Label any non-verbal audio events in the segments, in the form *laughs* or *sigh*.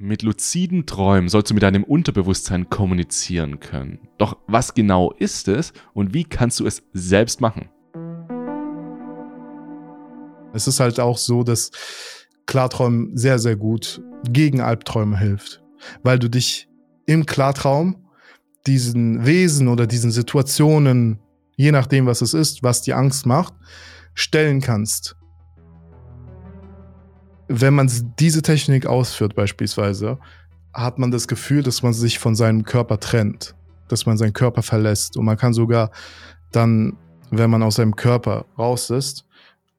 Mit luziden Träumen sollst du mit deinem Unterbewusstsein kommunizieren können. Doch was genau ist es und wie kannst du es selbst machen? Es ist halt auch so, dass Klarträumen sehr, sehr gut gegen Albträume hilft, weil du dich im Klartraum diesen Wesen oder diesen Situationen, je nachdem, was es ist, was die Angst macht, stellen kannst wenn man diese Technik ausführt beispielsweise, hat man das Gefühl, dass man sich von seinem Körper trennt, dass man seinen Körper verlässt. Und man kann sogar dann, wenn man aus seinem Körper raus ist,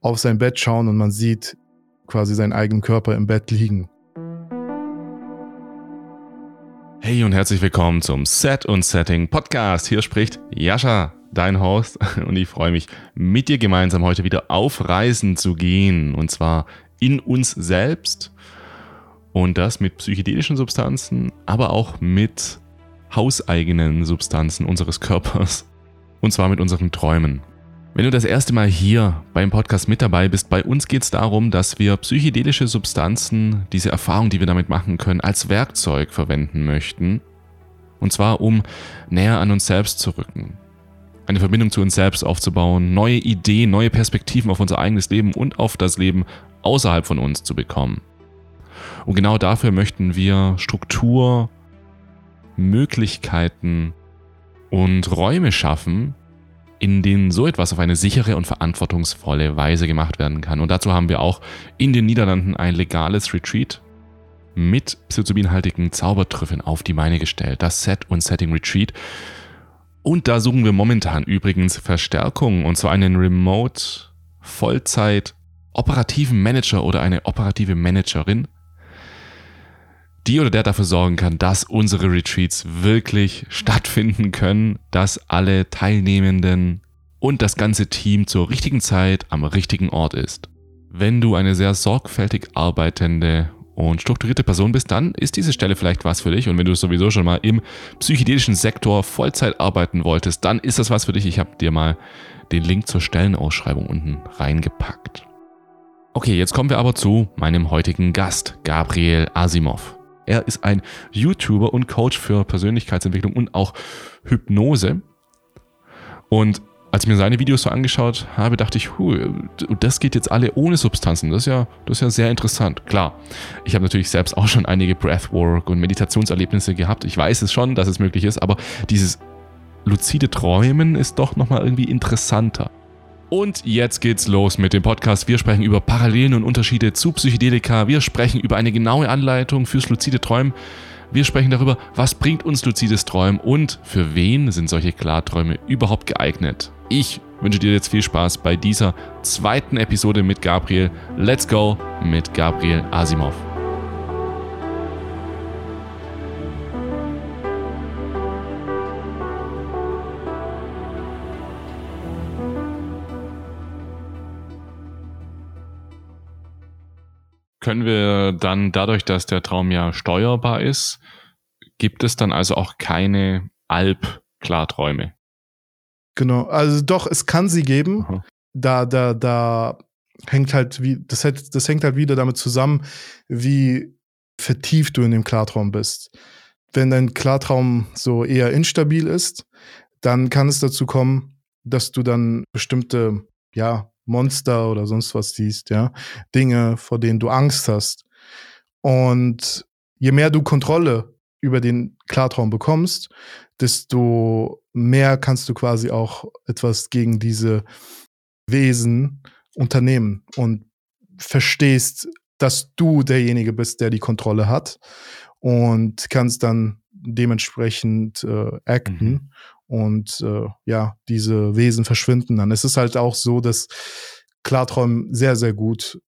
auf sein Bett schauen und man sieht quasi seinen eigenen Körper im Bett liegen. Hey und herzlich willkommen zum Set und Setting Podcast. Hier spricht Jascha, dein Host, *laughs* und ich freue mich, mit dir gemeinsam heute wieder auf Reisen zu gehen. Und zwar in uns selbst und das mit psychedelischen Substanzen, aber auch mit hauseigenen Substanzen unseres Körpers und zwar mit unseren Träumen. Wenn du das erste Mal hier beim Podcast mit dabei bist, bei uns geht es darum, dass wir psychedelische Substanzen, diese Erfahrung, die wir damit machen können, als Werkzeug verwenden möchten. Und zwar um näher an uns selbst zu rücken, eine Verbindung zu uns selbst aufzubauen, neue Ideen, neue Perspektiven auf unser eigenes Leben und auf das Leben außerhalb von uns zu bekommen. Und genau dafür möchten wir Struktur, Möglichkeiten und Räume schaffen, in denen so etwas auf eine sichere und verantwortungsvolle Weise gemacht werden kann. Und dazu haben wir auch in den Niederlanden ein legales Retreat mit psilocybinhaltigen Zaubertrüffeln auf die Beine gestellt. Das Set und Setting Retreat. Und da suchen wir momentan übrigens Verstärkung und zwar einen Remote Vollzeit operativen Manager oder eine operative Managerin, die oder der dafür sorgen kann, dass unsere Retreats wirklich stattfinden können, dass alle Teilnehmenden und das ganze Team zur richtigen Zeit am richtigen Ort ist. Wenn du eine sehr sorgfältig arbeitende und strukturierte Person bist, dann ist diese Stelle vielleicht was für dich. Und wenn du sowieso schon mal im psychedelischen Sektor Vollzeit arbeiten wolltest, dann ist das was für dich. Ich habe dir mal den Link zur Stellenausschreibung unten reingepackt. Okay, jetzt kommen wir aber zu meinem heutigen Gast, Gabriel Asimov. Er ist ein YouTuber und Coach für Persönlichkeitsentwicklung und auch Hypnose. Und als ich mir seine Videos so angeschaut habe, dachte ich, hu, das geht jetzt alle ohne Substanzen. Das ist ja, das ist ja sehr interessant. Klar, ich habe natürlich selbst auch schon einige Breathwork und Meditationserlebnisse gehabt. Ich weiß es schon, dass es möglich ist, aber dieses luzide Träumen ist doch nochmal irgendwie interessanter. Und jetzt geht's los mit dem Podcast. Wir sprechen über Parallelen und Unterschiede zu Psychedelika. Wir sprechen über eine genaue Anleitung fürs luzide Träumen. Wir sprechen darüber, was bringt uns luzides Träumen und für wen sind solche Klarträume überhaupt geeignet. Ich wünsche dir jetzt viel Spaß bei dieser zweiten Episode mit Gabriel. Let's go mit Gabriel Asimov. Können wir dann dadurch, dass der Traum ja steuerbar ist, gibt es dann also auch keine Alp-Klarträume? Genau, also doch, es kann sie geben. Aha. Da, da, da hängt halt wie, das, das hängt halt wieder damit zusammen, wie vertieft du in dem Klartraum bist. Wenn dein Klartraum so eher instabil ist, dann kann es dazu kommen, dass du dann bestimmte, ja, Monster oder sonst was siehst, ja. Dinge, vor denen du Angst hast. Und je mehr du Kontrolle über den Klartraum bekommst, desto mehr kannst du quasi auch etwas gegen diese Wesen unternehmen und verstehst, dass du derjenige bist, der die Kontrolle hat und kannst dann dementsprechend äh, acten mhm und äh, ja, diese Wesen verschwinden dann. Es ist halt auch so, dass Klarträumen sehr, sehr gut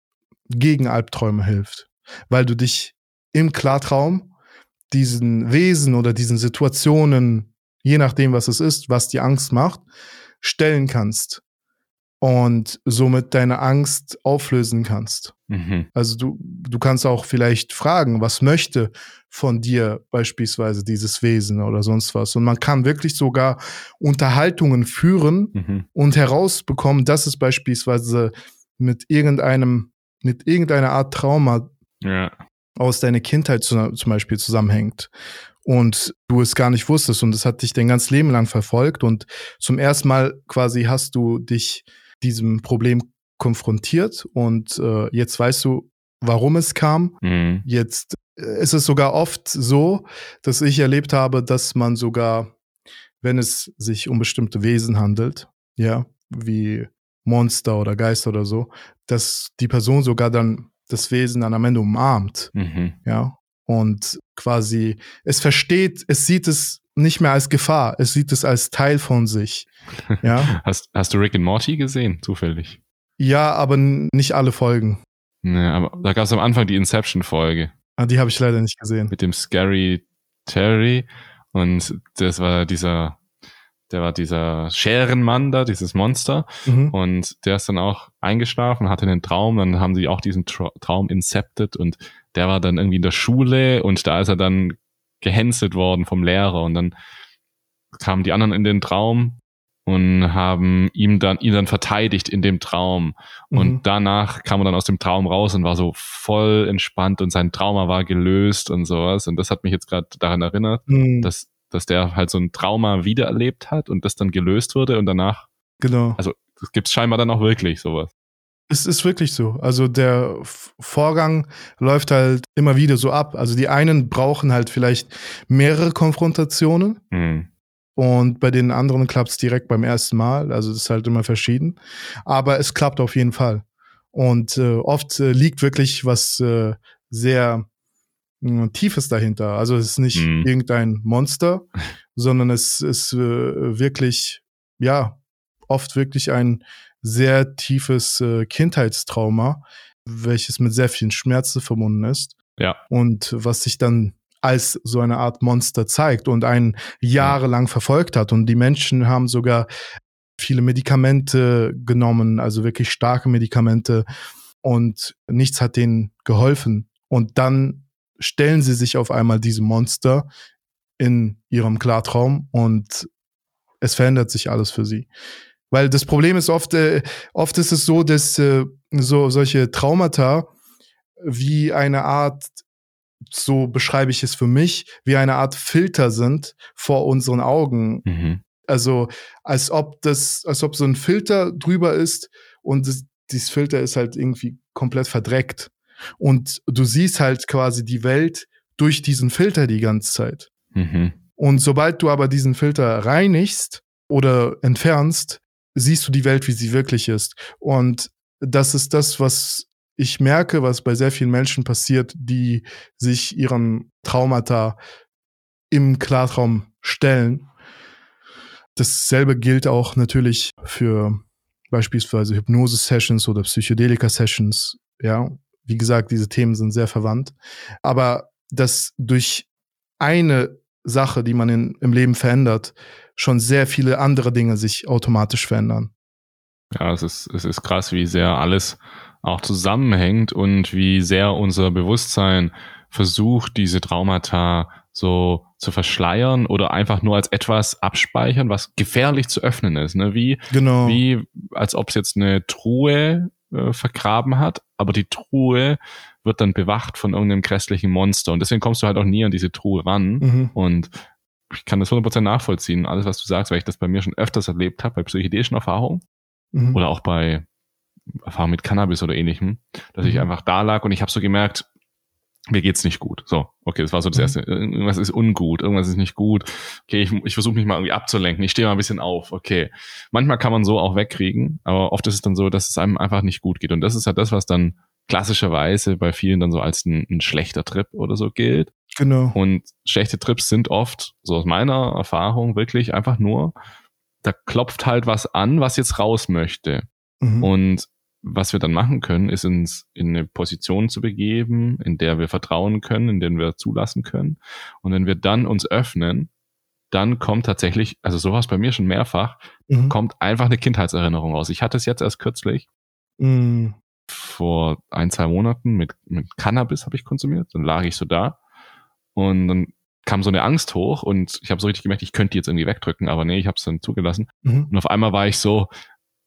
gegen Albträume hilft, weil du dich im Klartraum diesen Wesen oder diesen Situationen, je nachdem, was es ist, was die Angst macht, stellen kannst und somit deine Angst auflösen kannst. Mhm. Also du, du kannst auch vielleicht fragen, was möchte von dir beispielsweise dieses Wesen oder sonst was. Und man kann wirklich sogar Unterhaltungen führen mhm. und herausbekommen, dass es beispielsweise mit irgendeinem, mit irgendeiner Art Trauma ja. aus deiner Kindheit zu, zum Beispiel zusammenhängt und du es gar nicht wusstest und es hat dich dein ganzes Leben lang verfolgt und zum ersten Mal quasi hast du dich diesem Problem konfrontiert und äh, jetzt weißt du, warum es kam. Mhm. Jetzt äh, ist es sogar oft so, dass ich erlebt habe, dass man sogar, wenn es sich um bestimmte Wesen handelt, ja, wie Monster oder Geister oder so, dass die Person sogar dann das Wesen dann am Ende umarmt, mhm. ja, und quasi es versteht, es sieht es nicht mehr als Gefahr, es sieht es als Teil von sich, *laughs* ja. hast, hast du Rick and Morty gesehen, zufällig? Ja, aber nicht alle Folgen. Nee, aber da gab es am Anfang die Inception-Folge. Ah, die habe ich leider nicht gesehen. Mit dem Scary Terry und das war dieser der war dieser Scherenmann da, dieses Monster. Mhm. Und der ist dann auch eingeschlafen, hatte einen Traum. Dann haben sie auch diesen Tra Traum incepted und der war dann irgendwie in der Schule und da ist er dann gehänselt worden vom Lehrer und dann kamen die anderen in den Traum und haben ihm dann ihn dann verteidigt in dem Traum und mhm. danach kam er dann aus dem Traum raus und war so voll entspannt und sein Trauma war gelöst und sowas und das hat mich jetzt gerade daran erinnert, mhm. dass dass der halt so ein Trauma wiedererlebt hat und das dann gelöst wurde und danach. Genau. Also das gibt es scheinbar dann auch wirklich sowas. Es ist wirklich so. Also der Vorgang läuft halt immer wieder so ab. Also die einen brauchen halt vielleicht mehrere Konfrontationen. Mhm. Und bei den anderen klappt es direkt beim ersten Mal. Also das ist halt immer verschieden. Aber es klappt auf jeden Fall. Und äh, oft äh, liegt wirklich was äh, sehr Tiefes dahinter. Also es ist nicht mhm. irgendein Monster, sondern es ist äh, wirklich, ja, oft wirklich ein sehr tiefes äh, Kindheitstrauma, welches mit sehr vielen Schmerzen verbunden ist. Ja. Und was sich dann als so eine Art Monster zeigt und einen jahrelang verfolgt hat. Und die Menschen haben sogar viele Medikamente genommen, also wirklich starke Medikamente. Und nichts hat denen geholfen. Und dann stellen sie sich auf einmal diesem Monster in ihrem Klartraum und es verändert sich alles für sie. Weil das Problem ist oft, äh, oft ist es so, dass äh, so solche Traumata wie eine Art, so beschreibe ich es für mich, wie eine Art Filter sind vor unseren Augen. Mhm. Also als ob das, als ob so ein Filter drüber ist und das, dieses Filter ist halt irgendwie komplett verdreckt. Und du siehst halt quasi die Welt durch diesen Filter die ganze Zeit. Mhm. Und sobald du aber diesen Filter reinigst oder entfernst, siehst du die Welt, wie sie wirklich ist. Und das ist das, was ich merke, was bei sehr vielen Menschen passiert, die sich ihren Traumata im Klartraum stellen. Dasselbe gilt auch natürlich für beispielsweise Hypnose-Sessions oder Psychedelika-Sessions. Ja, wie gesagt, diese Themen sind sehr verwandt. Aber dass durch eine Sache, die man in, im Leben verändert, schon sehr viele andere Dinge sich automatisch verändern. Ja, es ist, es ist krass, wie sehr alles auch zusammenhängt und wie sehr unser Bewusstsein versucht, diese Traumata so zu verschleiern oder einfach nur als etwas abspeichern, was gefährlich zu öffnen ist. Ne? Wie, genau. wie als ob es jetzt eine Truhe äh, vergraben hat, aber die Truhe wird dann bewacht von irgendeinem grässlichen Monster und deswegen kommst du halt auch nie an diese Truhe ran mhm. und ich kann das 100% nachvollziehen, alles was du sagst, weil ich das bei mir schon öfters erlebt habe, bei psychedelischen Erfahrungen mhm. oder auch bei Erfahrungen mit Cannabis oder ähnlichem, dass mhm. ich einfach da lag und ich habe so gemerkt, mir geht's nicht gut. So, okay, das war so das mhm. erste. Irgendwas ist ungut, irgendwas ist nicht gut. Okay, ich, ich versuche mich mal irgendwie abzulenken. Ich stehe mal ein bisschen auf. Okay, manchmal kann man so auch wegkriegen, aber oft ist es dann so, dass es einem einfach nicht gut geht. Und das ist halt das, was dann klassischerweise bei vielen dann so als ein, ein schlechter Trip oder so gilt. Genau. Und schlechte Trips sind oft, so aus meiner Erfahrung, wirklich einfach nur, da klopft halt was an, was jetzt raus möchte. Mhm. Und was wir dann machen können, ist uns in eine Position zu begeben, in der wir vertrauen können, in der wir zulassen können. Und wenn wir dann uns öffnen, dann kommt tatsächlich, also sowas bei mir schon mehrfach, mhm. kommt einfach eine Kindheitserinnerung raus. Ich hatte es jetzt erst kürzlich, mhm. Vor ein, zwei Monaten mit, mit Cannabis habe ich konsumiert. Dann lag ich so da und dann kam so eine Angst hoch und ich habe so richtig gemerkt, ich könnte die jetzt irgendwie wegdrücken, aber nee, ich habe es dann zugelassen. Mhm. Und auf einmal war ich so,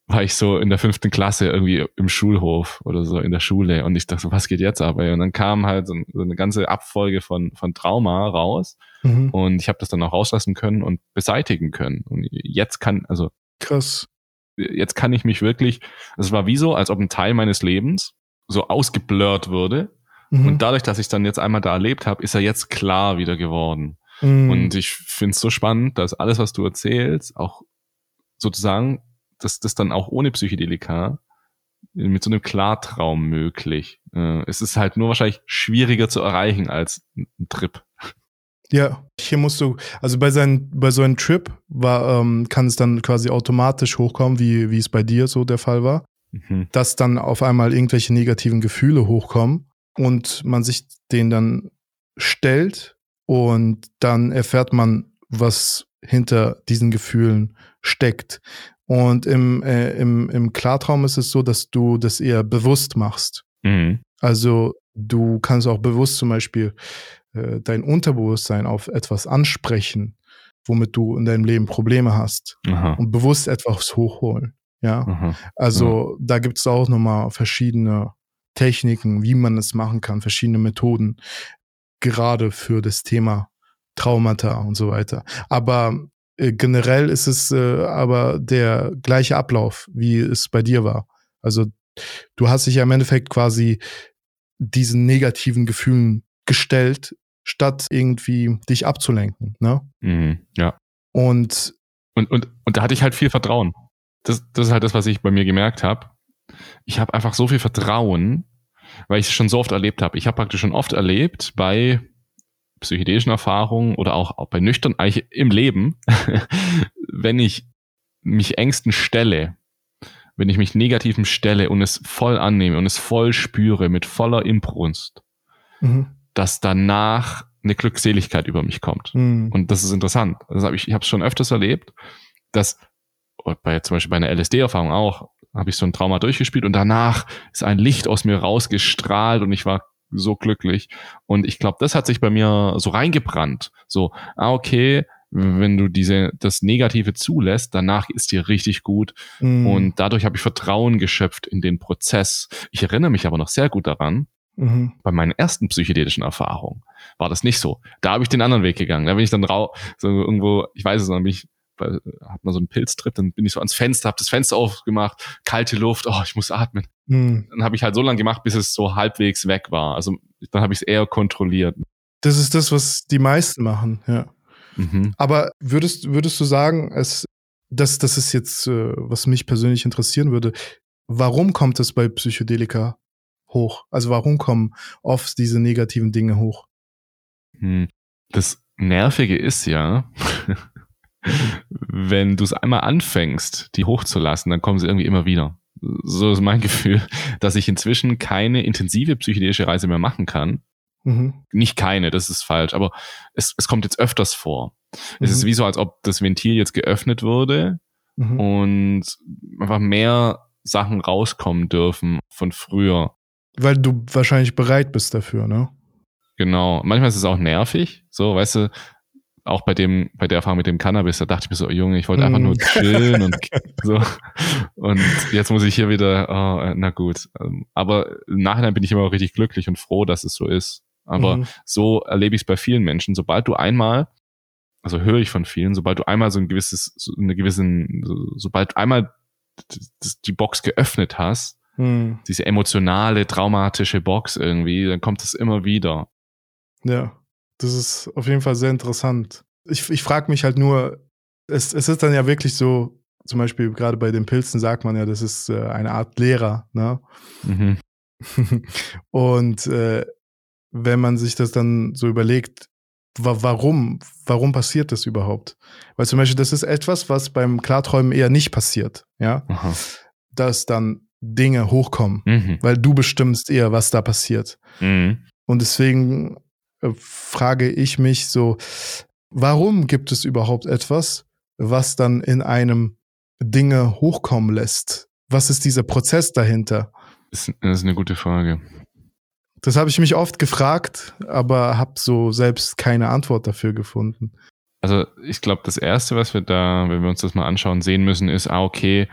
war ich so in der fünften Klasse irgendwie im Schulhof oder so in der Schule und ich dachte, was geht jetzt aber? Und dann kam halt so, eine ganze Abfolge von, von Trauma raus mhm. und ich habe das dann auch rauslassen können und beseitigen können. Und jetzt kann, also krass. Jetzt kann ich mich wirklich, es war wie so, als ob ein Teil meines Lebens so ausgeblurrt würde. Mhm. Und dadurch, dass ich dann jetzt einmal da erlebt habe, ist er jetzt klar wieder geworden. Mhm. Und ich finde es so spannend, dass alles, was du erzählst, auch sozusagen das, das dann auch ohne Psychedelika mit so einem Klartraum möglich. Äh, es ist halt nur wahrscheinlich schwieriger zu erreichen als ein Trip. Ja, hier musst du, also bei, seinen, bei so einem Trip war, ähm, kann es dann quasi automatisch hochkommen, wie, wie es bei dir so der Fall war, mhm. dass dann auf einmal irgendwelche negativen Gefühle hochkommen und man sich denen dann stellt und dann erfährt man, was hinter diesen Gefühlen steckt. Und im, äh, im, im Klartraum ist es so, dass du das eher bewusst machst. Mhm. Also du kannst auch bewusst zum Beispiel äh, dein Unterbewusstsein auf etwas ansprechen, womit du in deinem Leben Probleme hast Aha. und bewusst etwas hochholen. Ja, Aha. also ja. da gibt es auch nochmal verschiedene Techniken, wie man es machen kann, verschiedene Methoden, gerade für das Thema Traumata und so weiter. Aber äh, generell ist es äh, aber der gleiche Ablauf, wie es bei dir war. Also du hast dich ja im Endeffekt quasi diesen negativen Gefühlen gestellt, statt irgendwie dich abzulenken. Ne? Mhm, ja. Und, und, und, und da hatte ich halt viel Vertrauen. Das, das ist halt das, was ich bei mir gemerkt habe. Ich habe einfach so viel Vertrauen, weil ich es schon so oft erlebt habe. Ich habe praktisch schon oft erlebt bei psychedelischen Erfahrungen oder auch, auch bei nüchtern, eigentlich im Leben, *laughs* wenn ich mich Ängsten stelle, wenn ich mich negativen stelle und es voll annehme und es voll spüre mit voller Imbrunst, mhm. Dass danach eine Glückseligkeit über mich kommt. Mhm. Und das ist interessant. Das hab ich ich habe es schon öfters erlebt, dass bei zum Beispiel bei einer LSD-Erfahrung auch, habe ich so ein Trauma durchgespielt und danach ist ein Licht aus mir rausgestrahlt und ich war so glücklich. Und ich glaube, das hat sich bei mir so reingebrannt. So, ah, okay, wenn du diese, das Negative zulässt, danach ist dir richtig gut. Mhm. Und dadurch habe ich Vertrauen geschöpft in den Prozess. Ich erinnere mich aber noch sehr gut daran, mhm. bei meinen ersten psychedelischen Erfahrungen war das nicht so. Da habe ich den anderen Weg gegangen. Da bin ich dann rau, so irgendwo, ich weiß es noch, weil, hat man so einen Pilztrip, dann bin ich so ans Fenster, habe das Fenster aufgemacht, kalte Luft, oh, ich muss atmen. Mhm. Dann habe ich halt so lange gemacht, bis es so halbwegs weg war. Also dann habe ich es eher kontrolliert. Das ist das, was die meisten machen, ja. Mhm. Aber würdest, würdest du sagen, es, das, das ist jetzt, äh, was mich persönlich interessieren würde, warum kommt es bei Psychedelika hoch? Also warum kommen oft diese negativen Dinge hoch? Hm. Das Nervige ist ja, *laughs* wenn du es einmal anfängst, die hochzulassen, dann kommen sie irgendwie immer wieder. So ist mein *laughs* Gefühl, dass ich inzwischen keine intensive psychedelische Reise mehr machen kann. Mhm. Nicht keine, das ist falsch, aber es, es kommt jetzt öfters vor. Mhm. Es ist mhm. wie so, als ob das Ventil jetzt geöffnet wurde mhm. und einfach mehr Sachen rauskommen dürfen von früher. Weil du wahrscheinlich bereit bist dafür, ne? Genau. Manchmal ist es auch nervig. So, weißt du, auch bei dem, bei der Erfahrung mit dem Cannabis, da dachte ich mir so, Junge, ich wollte mm. einfach nur chillen und *laughs* so. Und jetzt muss ich hier wieder, oh, na gut. Ähm, aber im Nachhinein bin ich immer auch richtig glücklich und froh, dass es so ist. Aber mm. so erlebe ich es bei vielen Menschen. Sobald du einmal, also höre ich von vielen, sobald du einmal so ein gewisses, so eine gewissen, so, sobald einmal die Box geöffnet hast, mm. diese emotionale, traumatische Box irgendwie, dann kommt es immer wieder. Ja. Das ist auf jeden Fall sehr interessant. Ich, ich frage mich halt nur, es, es ist dann ja wirklich so, zum Beispiel gerade bei den Pilzen sagt man ja, das ist äh, eine Art Lehrer, ne? Mhm. *laughs* Und äh, wenn man sich das dann so überlegt, wa warum, warum passiert das überhaupt? Weil zum Beispiel, das ist etwas, was beim Klarträumen eher nicht passiert, ja? Aha. Dass dann Dinge hochkommen, mhm. weil du bestimmst eher, was da passiert. Mhm. Und deswegen äh, frage ich mich so, warum gibt es überhaupt etwas, was dann in einem Dinge hochkommen lässt? Was ist dieser Prozess dahinter? Das ist eine gute Frage. Das habe ich mich oft gefragt, aber habe so selbst keine Antwort dafür gefunden. Also ich glaube, das Erste, was wir da, wenn wir uns das mal anschauen, sehen müssen, ist, ah, okay,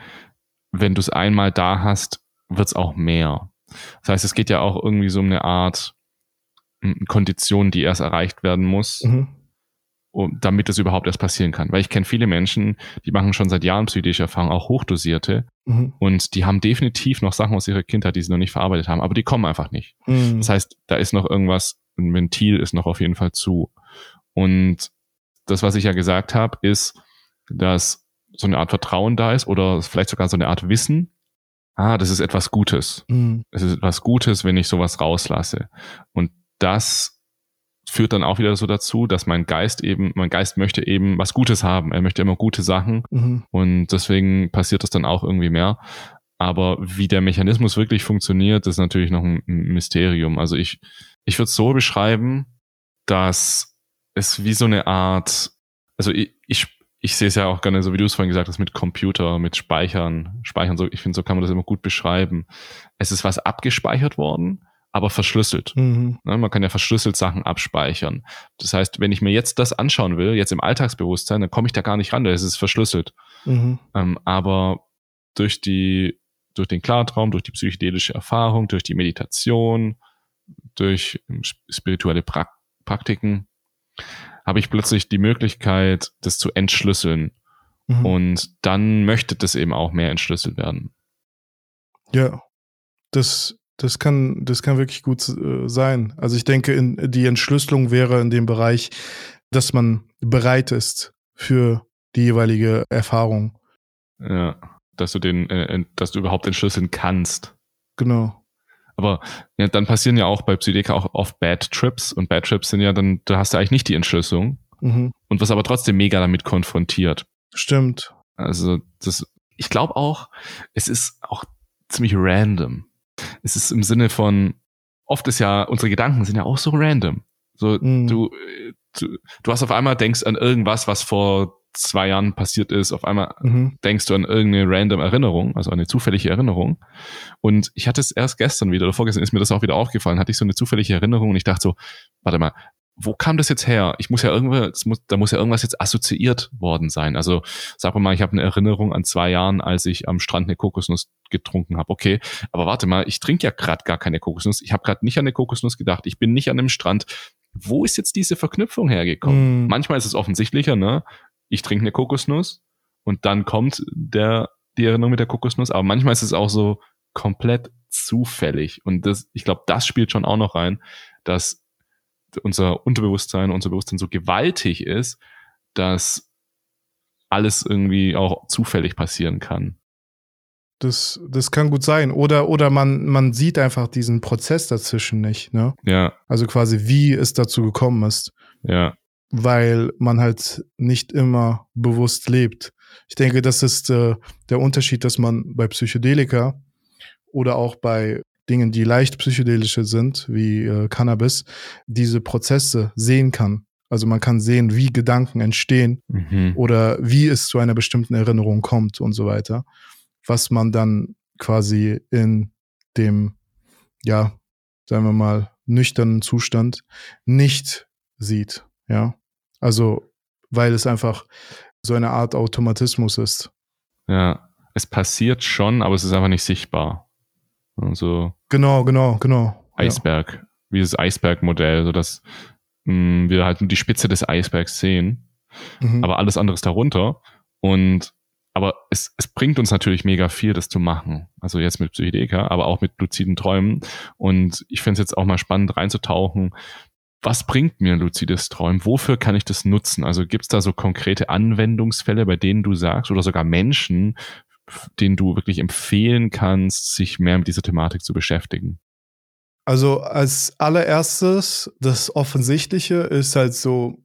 wenn du es einmal da hast, wird es auch mehr. Das heißt, es geht ja auch irgendwie so um eine Art Kondition, die erst erreicht werden muss, mhm. um, damit es überhaupt erst passieren kann. Weil ich kenne viele Menschen, die machen schon seit Jahren psychische Erfahrungen, auch hochdosierte, mhm. und die haben definitiv noch Sachen aus ihrer Kindheit, die sie noch nicht verarbeitet haben, aber die kommen einfach nicht. Mhm. Das heißt, da ist noch irgendwas, ein Ventil ist noch auf jeden Fall zu. Und das, was ich ja gesagt habe, ist, dass so eine Art Vertrauen da ist oder vielleicht sogar so eine Art Wissen. Ah, das ist etwas Gutes. Mhm. Es ist etwas Gutes, wenn ich sowas rauslasse. Und das führt dann auch wieder so dazu, dass mein Geist eben, mein Geist möchte eben was Gutes haben. Er möchte immer gute Sachen. Mhm. Und deswegen passiert das dann auch irgendwie mehr. Aber wie der Mechanismus wirklich funktioniert, ist natürlich noch ein Mysterium. Also ich, ich würde es so beschreiben, dass es wie so eine Art, also ich, ich, ich sehe es ja auch gerne, so wie du es vorhin gesagt hast, mit Computer, mit Speichern, Speichern, so, ich finde, so kann man das immer gut beschreiben. Es ist was abgespeichert worden, aber verschlüsselt. Mhm. Ne, man kann ja verschlüsselt Sachen abspeichern. Das heißt, wenn ich mir jetzt das anschauen will, jetzt im Alltagsbewusstsein, dann komme ich da gar nicht ran, da ist es verschlüsselt. Mhm. Ähm, aber durch die, durch den Klartraum, durch die psychedelische Erfahrung, durch die Meditation, durch spirituelle pra Praktiken, habe ich plötzlich die Möglichkeit, das zu entschlüsseln. Mhm. Und dann möchte das eben auch mehr entschlüsselt werden. Ja, das, das, kann, das kann wirklich gut äh, sein. Also ich denke, in, die Entschlüsselung wäre in dem Bereich, dass man bereit ist für die jeweilige Erfahrung. Ja, dass du den, äh, dass du überhaupt entschlüsseln kannst. Genau. Aber ja, dann passieren ja auch bei Psychedeka auch oft Bad Trips und Bad Trips sind ja dann, da hast du eigentlich nicht die Entschlüsselung mhm. und wirst aber trotzdem mega damit konfrontiert. Stimmt. Also das, ich glaube auch, es ist auch ziemlich random. Es ist im Sinne von, oft ist ja, unsere Gedanken sind ja auch so random. So, mhm. du, du, du hast auf einmal denkst an irgendwas, was vor zwei Jahren passiert ist, auf einmal mhm. denkst du an irgendeine random Erinnerung, also eine zufällige Erinnerung. Und ich hatte es erst gestern wieder oder vorgestern ist mir das auch wieder aufgefallen, hatte ich so eine zufällige Erinnerung und ich dachte so, warte mal, wo kam das jetzt her? Ich muss ja irgendwie, muss, da muss ja irgendwas jetzt assoziiert worden sein. Also sag mal, ich habe eine Erinnerung an zwei Jahren, als ich am Strand eine Kokosnuss getrunken habe. Okay, aber warte mal, ich trinke ja gerade gar keine Kokosnuss. Ich habe gerade nicht an eine Kokosnuss gedacht. Ich bin nicht an einem Strand. Wo ist jetzt diese Verknüpfung hergekommen? Mm. Manchmal ist es offensichtlicher, ne? Ich trinke eine Kokosnuss und dann kommt der, die Erinnerung mit der Kokosnuss. Aber manchmal ist es auch so komplett zufällig. Und das, ich glaube, das spielt schon auch noch rein, dass unser Unterbewusstsein, unser Bewusstsein so gewaltig ist, dass alles irgendwie auch zufällig passieren kann. Das, das kann gut sein. Oder, oder man, man sieht einfach diesen Prozess dazwischen nicht, ne? Ja. Also quasi, wie es dazu gekommen ist. Ja weil man halt nicht immer bewusst lebt. Ich denke, das ist äh, der Unterschied, dass man bei Psychedelika oder auch bei Dingen, die leicht psychedelische sind, wie äh, Cannabis, diese Prozesse sehen kann. Also man kann sehen, wie Gedanken entstehen mhm. oder wie es zu einer bestimmten Erinnerung kommt und so weiter, was man dann quasi in dem, ja, sagen wir mal, nüchternen Zustand nicht sieht. Ja. Also, weil es einfach so eine Art Automatismus ist. Ja, es passiert schon, aber es ist einfach nicht sichtbar. Also genau, genau, genau. Eisberg, ja. wie das Eisbergmodell, sodass mh, mm, wir halt nur die Spitze des Eisbergs sehen, mhm. aber alles andere ist darunter. Und aber es, es bringt uns natürlich mega viel, das zu machen. Also jetzt mit Psychedelika, aber auch mit luziden Träumen. Und ich finde es jetzt auch mal spannend reinzutauchen, was bringt mir luzides Träumen? Wofür kann ich das nutzen? Also gibt es da so konkrete Anwendungsfälle, bei denen du sagst, oder sogar Menschen, denen du wirklich empfehlen kannst, sich mehr mit dieser Thematik zu beschäftigen? Also als allererstes, das Offensichtliche ist halt so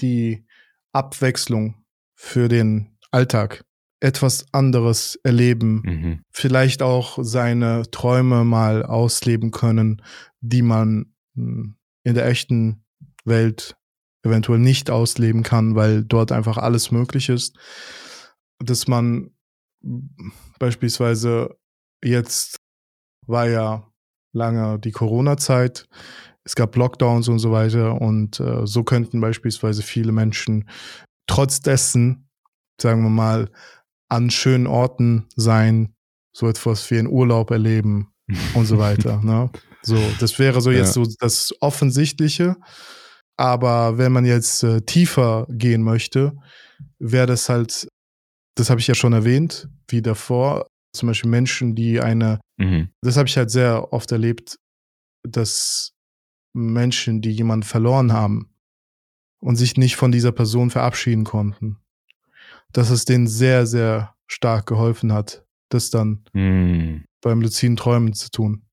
die Abwechslung für den Alltag. Etwas anderes erleben, mhm. vielleicht auch seine Träume mal ausleben können, die man hm, in der echten Welt eventuell nicht ausleben kann, weil dort einfach alles möglich ist. Dass man beispielsweise jetzt war ja lange die Corona-Zeit, es gab Lockdowns und so weiter und äh, so könnten beispielsweise viele Menschen trotz dessen, sagen wir mal, an schönen Orten sein, so etwas wie einen Urlaub erleben und so weiter. *laughs* Ne? So, das wäre so jetzt ja. so das Offensichtliche. Aber wenn man jetzt äh, tiefer gehen möchte, wäre das halt, das habe ich ja schon erwähnt, wie davor, zum Beispiel Menschen, die eine, mhm. das habe ich halt sehr oft erlebt, dass Menschen, die jemanden verloren haben und sich nicht von dieser Person verabschieden konnten, dass es denen sehr, sehr stark geholfen hat, das dann mhm. beim luziden Träumen zu tun.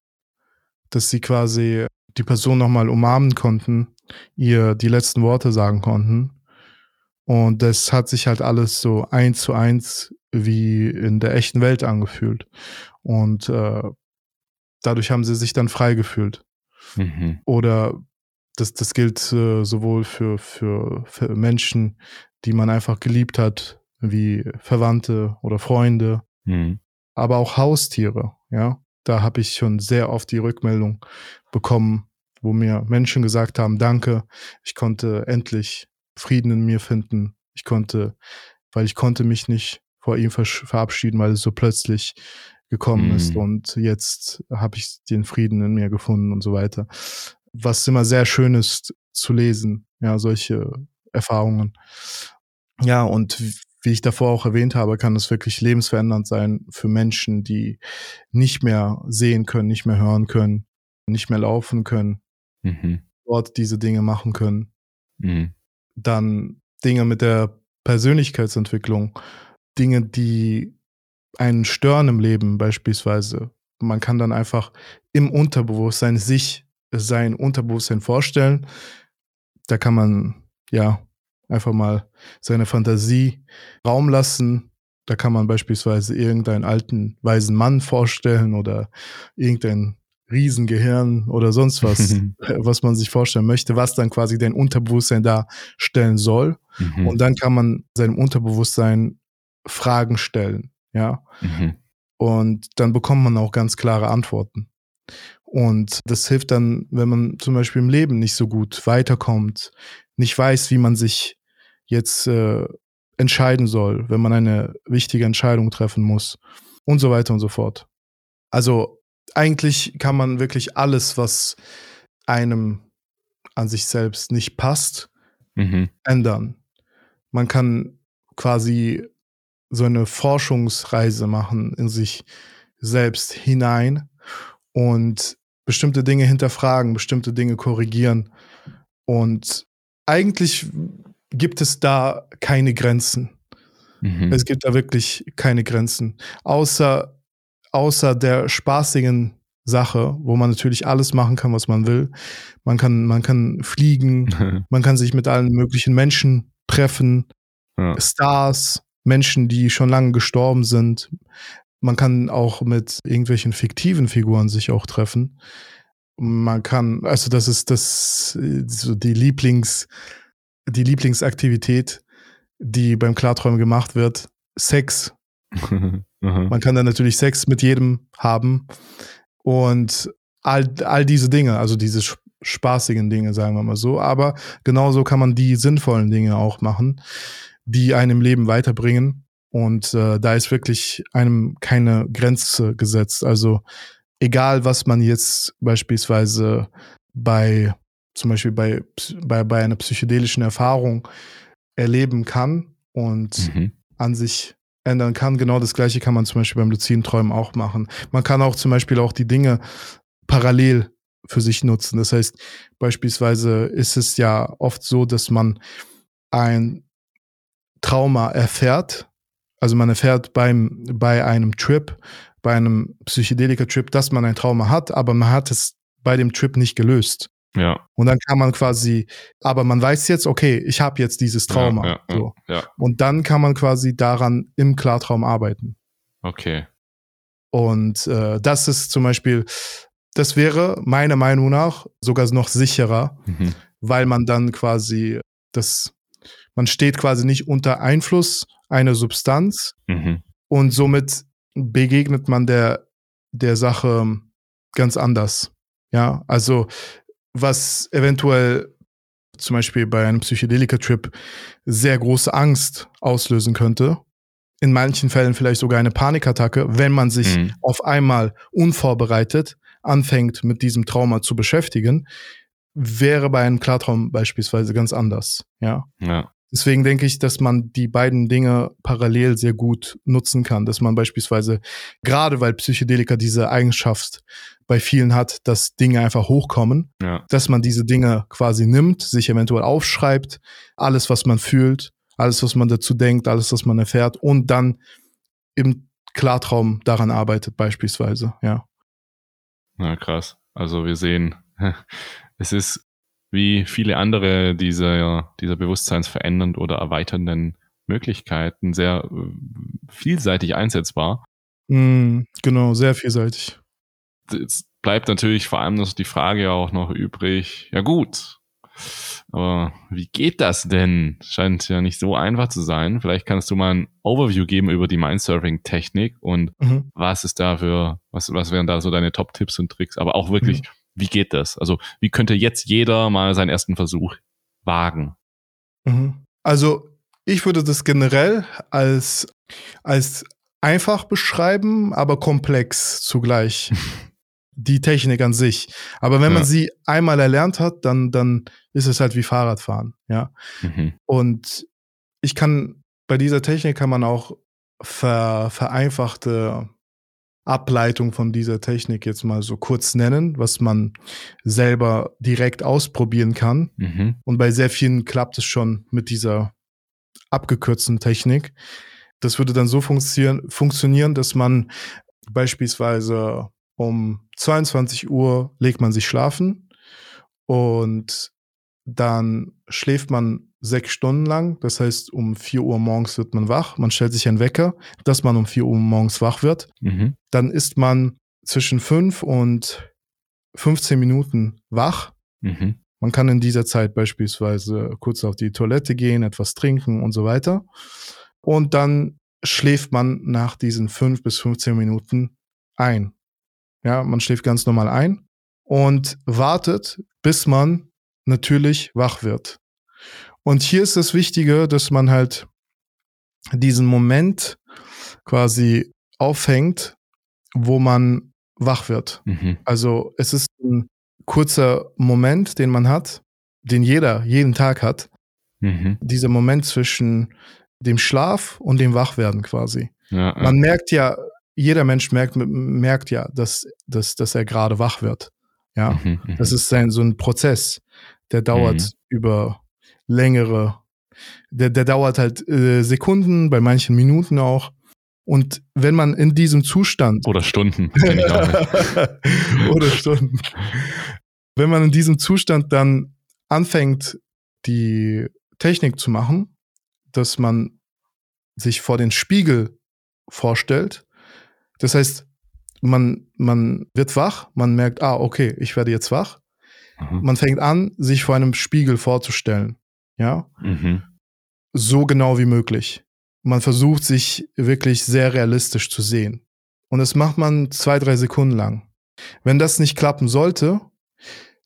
Dass sie quasi die Person nochmal umarmen konnten, ihr die letzten Worte sagen konnten. Und das hat sich halt alles so eins zu eins wie in der echten Welt angefühlt. Und äh, dadurch haben sie sich dann frei gefühlt. Mhm. Oder das, das gilt äh, sowohl für, für, für Menschen, die man einfach geliebt hat, wie Verwandte oder Freunde, mhm. aber auch Haustiere, ja. Da habe ich schon sehr oft die Rückmeldung bekommen, wo mir Menschen gesagt haben, danke, ich konnte endlich Frieden in mir finden. Ich konnte, weil ich konnte mich nicht vor ihm verabschieden, weil es so plötzlich gekommen mhm. ist und jetzt habe ich den Frieden in mir gefunden und so weiter. Was immer sehr schön ist zu lesen, ja, solche Erfahrungen. Ja, und wie ich davor auch erwähnt habe, kann es wirklich lebensverändernd sein für Menschen, die nicht mehr sehen können, nicht mehr hören können, nicht mehr laufen können, mhm. dort diese Dinge machen können. Mhm. Dann Dinge mit der Persönlichkeitsentwicklung, Dinge, die einen stören im Leben beispielsweise. Man kann dann einfach im Unterbewusstsein sich sein Unterbewusstsein vorstellen. Da kann man ja Einfach mal seine Fantasie Raum lassen. Da kann man beispielsweise irgendeinen alten, weisen Mann vorstellen oder irgendein Riesengehirn oder sonst was, *laughs* was man sich vorstellen möchte, was dann quasi dein Unterbewusstsein darstellen soll. Mhm. Und dann kann man seinem Unterbewusstsein Fragen stellen, ja. Mhm. Und dann bekommt man auch ganz klare Antworten. Und das hilft dann, wenn man zum Beispiel im Leben nicht so gut weiterkommt, nicht weiß, wie man sich jetzt äh, entscheiden soll, wenn man eine wichtige Entscheidung treffen muss und so weiter und so fort. Also eigentlich kann man wirklich alles, was einem an sich selbst nicht passt, mhm. ändern. Man kann quasi so eine Forschungsreise machen in sich selbst hinein und bestimmte Dinge hinterfragen, bestimmte Dinge korrigieren. Und eigentlich gibt es da keine Grenzen. Mhm. Es gibt da wirklich keine Grenzen. Außer, außer der spaßigen Sache, wo man natürlich alles machen kann, was man will. Man kann, man kann fliegen, *laughs* man kann sich mit allen möglichen Menschen treffen, ja. Stars, Menschen, die schon lange gestorben sind. Man kann auch mit irgendwelchen fiktiven Figuren sich auch treffen. Man kann, also das ist das, so die Lieblings, die Lieblingsaktivität, die beim Klarträumen gemacht wird, Sex. *laughs* Man kann dann natürlich Sex mit jedem haben und all, all diese Dinge, also diese spaßigen Dinge, sagen wir mal so. Aber genauso kann man die sinnvollen Dinge auch machen, die einem Leben weiterbringen. Und äh, da ist wirklich einem keine Grenze gesetzt. Also egal, was man jetzt beispielsweise bei zum Beispiel bei, bei, bei einer psychedelischen Erfahrung erleben kann und mhm. an sich ändern kann. Genau das gleiche kann man zum Beispiel beim luziden Träumen auch machen. Man kann auch zum Beispiel auch die Dinge parallel für sich nutzen. Das heißt, beispielsweise ist es ja oft so, dass man ein Trauma erfährt. Also man erfährt beim, bei einem Trip, bei einem Psychedelika-Trip, dass man ein Trauma hat, aber man hat es bei dem Trip nicht gelöst. Ja. Und dann kann man quasi, aber man weiß jetzt, okay, ich habe jetzt dieses Trauma. Ja, ja, so. ja, Und dann kann man quasi daran im Klartraum arbeiten. Okay. Und äh, das ist zum Beispiel, das wäre meiner Meinung nach sogar noch sicherer, mhm. weil man dann quasi das, man steht quasi nicht unter Einfluss einer Substanz mhm. und somit begegnet man der, der Sache ganz anders. Ja, also was eventuell zum Beispiel bei einem Psychedelika-Trip sehr große Angst auslösen könnte, in manchen Fällen vielleicht sogar eine Panikattacke, wenn man sich mhm. auf einmal unvorbereitet anfängt, mit diesem Trauma zu beschäftigen, wäre bei einem Klartraum beispielsweise ganz anders. Ja. ja. Deswegen denke ich, dass man die beiden Dinge parallel sehr gut nutzen kann, dass man beispielsweise, gerade weil Psychedelika diese Eigenschaft bei vielen hat, dass Dinge einfach hochkommen, ja. dass man diese Dinge quasi nimmt, sich eventuell aufschreibt, alles, was man fühlt, alles, was man dazu denkt, alles, was man erfährt und dann im Klartraum daran arbeitet beispielsweise, ja. Na krass. Also wir sehen, *laughs* es ist wie viele andere dieser, dieser bewusstseinsverändernd oder erweiternden Möglichkeiten sehr äh, vielseitig einsetzbar. Mm, genau, sehr vielseitig. Jetzt bleibt natürlich vor allem noch die Frage auch noch übrig, ja gut, aber wie geht das denn? Scheint ja nicht so einfach zu sein. Vielleicht kannst du mal ein Overview geben über die Mindsurfing-Technik und mhm. was ist da für, was, was wären da so deine Top-Tipps und Tricks? Aber auch wirklich, mhm. Wie geht das? Also, wie könnte jetzt jeder mal seinen ersten Versuch wagen? Mhm. Also, ich würde das generell als, als einfach beschreiben, aber komplex zugleich. *laughs* die Technik an sich. Aber wenn ja. man sie einmal erlernt hat, dann, dann ist es halt wie Fahrradfahren, ja. Mhm. Und ich kann, bei dieser Technik kann man auch ver, vereinfachte Ableitung von dieser Technik jetzt mal so kurz nennen, was man selber direkt ausprobieren kann. Mhm. Und bei sehr vielen klappt es schon mit dieser abgekürzten Technik. Das würde dann so funktionieren, funktionieren dass man beispielsweise um 22 Uhr legt man sich schlafen und dann schläft man sechs Stunden lang. Das heißt, um 4 Uhr morgens wird man wach. Man stellt sich einen Wecker, dass man um 4 Uhr morgens wach wird. Mhm. Dann ist man zwischen 5 und 15 Minuten wach. Mhm. Man kann in dieser Zeit beispielsweise kurz auf die Toilette gehen, etwas trinken und so weiter. Und dann schläft man nach diesen 5 bis 15 Minuten ein. Ja, man schläft ganz normal ein und wartet, bis man natürlich wach wird. Und hier ist das Wichtige, dass man halt diesen Moment quasi aufhängt, wo man wach wird. Mhm. Also es ist ein kurzer Moment, den man hat, den jeder jeden Tag hat. Mhm. Dieser Moment zwischen dem Schlaf und dem Wachwerden quasi. Ja, ja. Man merkt ja jeder Mensch merkt, merkt ja, dass, dass, dass er gerade wach wird. Ja, mhm, mhm, das ist sein, so ein Prozess, der dauert mhm. über längere, der, der dauert halt äh, Sekunden, bei manchen Minuten auch. Und wenn man in diesem Zustand. Oder Stunden. *laughs* oder Stunden. Wenn man in diesem Zustand dann anfängt, die Technik zu machen, dass man sich vor den Spiegel vorstellt das heißt, man, man wird wach, man merkt, ah, okay, ich werde jetzt wach. Mhm. Man fängt an, sich vor einem Spiegel vorzustellen. Ja. Mhm. So genau wie möglich. Man versucht, sich wirklich sehr realistisch zu sehen. Und das macht man zwei, drei Sekunden lang. Wenn das nicht klappen sollte,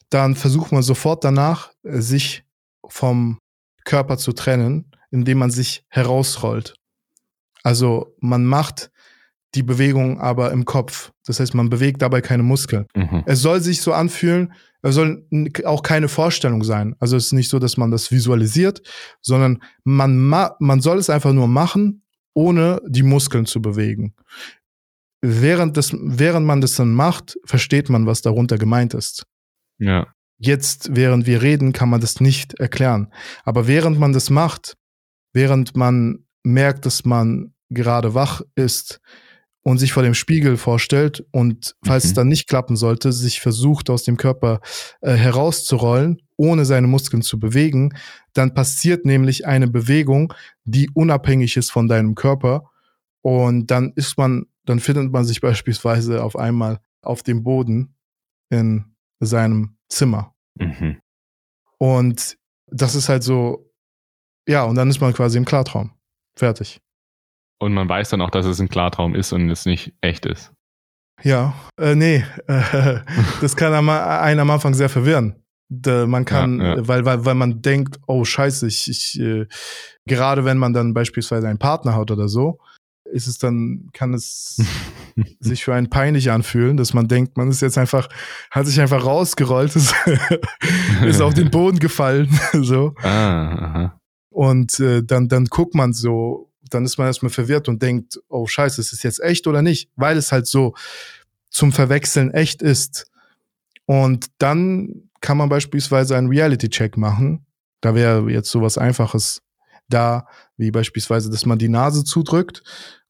dann versucht man sofort danach, sich vom Körper zu trennen, indem man sich herausrollt. Also man macht die Bewegung aber im Kopf. Das heißt, man bewegt dabei keine Muskeln. Mhm. Es soll sich so anfühlen, es soll auch keine Vorstellung sein. Also es ist nicht so, dass man das visualisiert, sondern man, man soll es einfach nur machen, ohne die Muskeln zu bewegen. Während, das, während man das dann macht, versteht man, was darunter gemeint ist. Ja. Jetzt, während wir reden, kann man das nicht erklären. Aber während man das macht, während man merkt, dass man gerade wach ist, und sich vor dem Spiegel vorstellt und falls mhm. es dann nicht klappen sollte, sich versucht aus dem Körper äh, herauszurollen, ohne seine Muskeln zu bewegen, dann passiert nämlich eine Bewegung, die unabhängig ist von deinem Körper und dann ist man, dann findet man sich beispielsweise auf einmal auf dem Boden in seinem Zimmer. Mhm. Und das ist halt so, ja, und dann ist man quasi im Klartraum. Fertig. Und man weiß dann auch, dass es ein Klartraum ist und es nicht echt ist. Ja, äh, nee, äh, *laughs* das kann einen am Anfang sehr verwirren. Man kann, ja, ja. Weil, weil, weil man denkt, oh scheiße, ich, ich äh, gerade wenn man dann beispielsweise einen Partner hat oder so, ist es dann, kann es *laughs* sich für einen peinlich anfühlen, dass man denkt, man ist jetzt einfach, hat sich einfach rausgerollt, *laughs* ist, ist auf den Boden gefallen, so. Ah, aha. Und äh, dann, dann guckt man so, dann ist man erstmal verwirrt und denkt, oh scheiße, ist es jetzt echt oder nicht? Weil es halt so zum Verwechseln echt ist. Und dann kann man beispielsweise einen Reality-Check machen. Da wäre jetzt sowas Einfaches da, wie beispielsweise, dass man die Nase zudrückt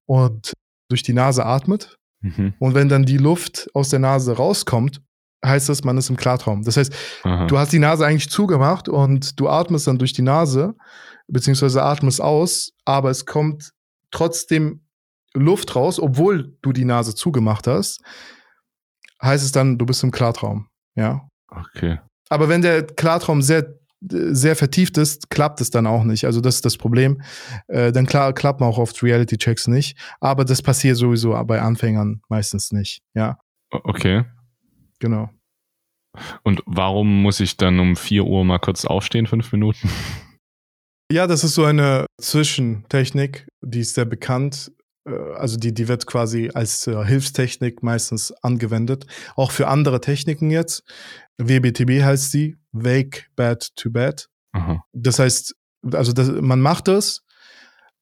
und durch die Nase atmet. Mhm. Und wenn dann die Luft aus der Nase rauskommt, heißt das, man ist im Klartraum. Das heißt, Aha. du hast die Nase eigentlich zugemacht und du atmest dann durch die Nase, beziehungsweise atmest aus, aber es kommt trotzdem Luft raus, obwohl du die Nase zugemacht hast, heißt es dann, du bist im Klartraum. Ja. Okay. Aber wenn der Klartraum sehr, sehr vertieft ist, klappt es dann auch nicht. Also das ist das Problem. Äh, dann klar, klappen auch oft Reality-Checks nicht. Aber das passiert sowieso bei Anfängern meistens nicht. Ja, Okay. Genau. Und warum muss ich dann um 4 Uhr mal kurz aufstehen, fünf Minuten? Ja, das ist so eine Zwischentechnik, die ist sehr bekannt. Äh, Also die, die wird quasi als äh, Hilfstechnik meistens angewendet. Auch für andere Techniken jetzt. WBTB heißt sie, Wake Bad to Bed. Aha. Das heißt, also das, man macht das,